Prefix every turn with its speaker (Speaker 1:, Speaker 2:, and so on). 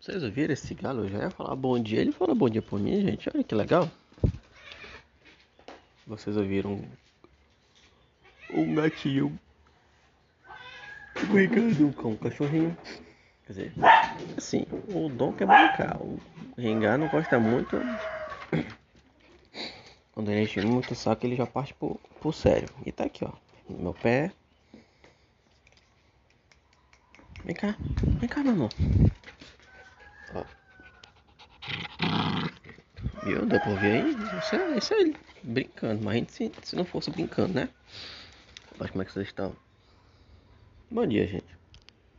Speaker 1: Vocês ouviram esse galo? Eu já ia falar bom dia. Ele falou bom dia por mim, gente. Olha que legal. Vocês ouviram um gatinho brincando com um cachorrinho. Quer dizer, assim, o Dom quer brincar. O Rengar não gosta muito. Quando ele enche muito saco, ele já parte pro, pro sério. E tá aqui, ó. No meu pé. Vem cá. Vem cá, meu amor. Viu? Deu pra ver aí? Isso é, isso é ele brincando. Mas se, se não fosse brincando, né? Mas como é que vocês estão? Bom dia, gente.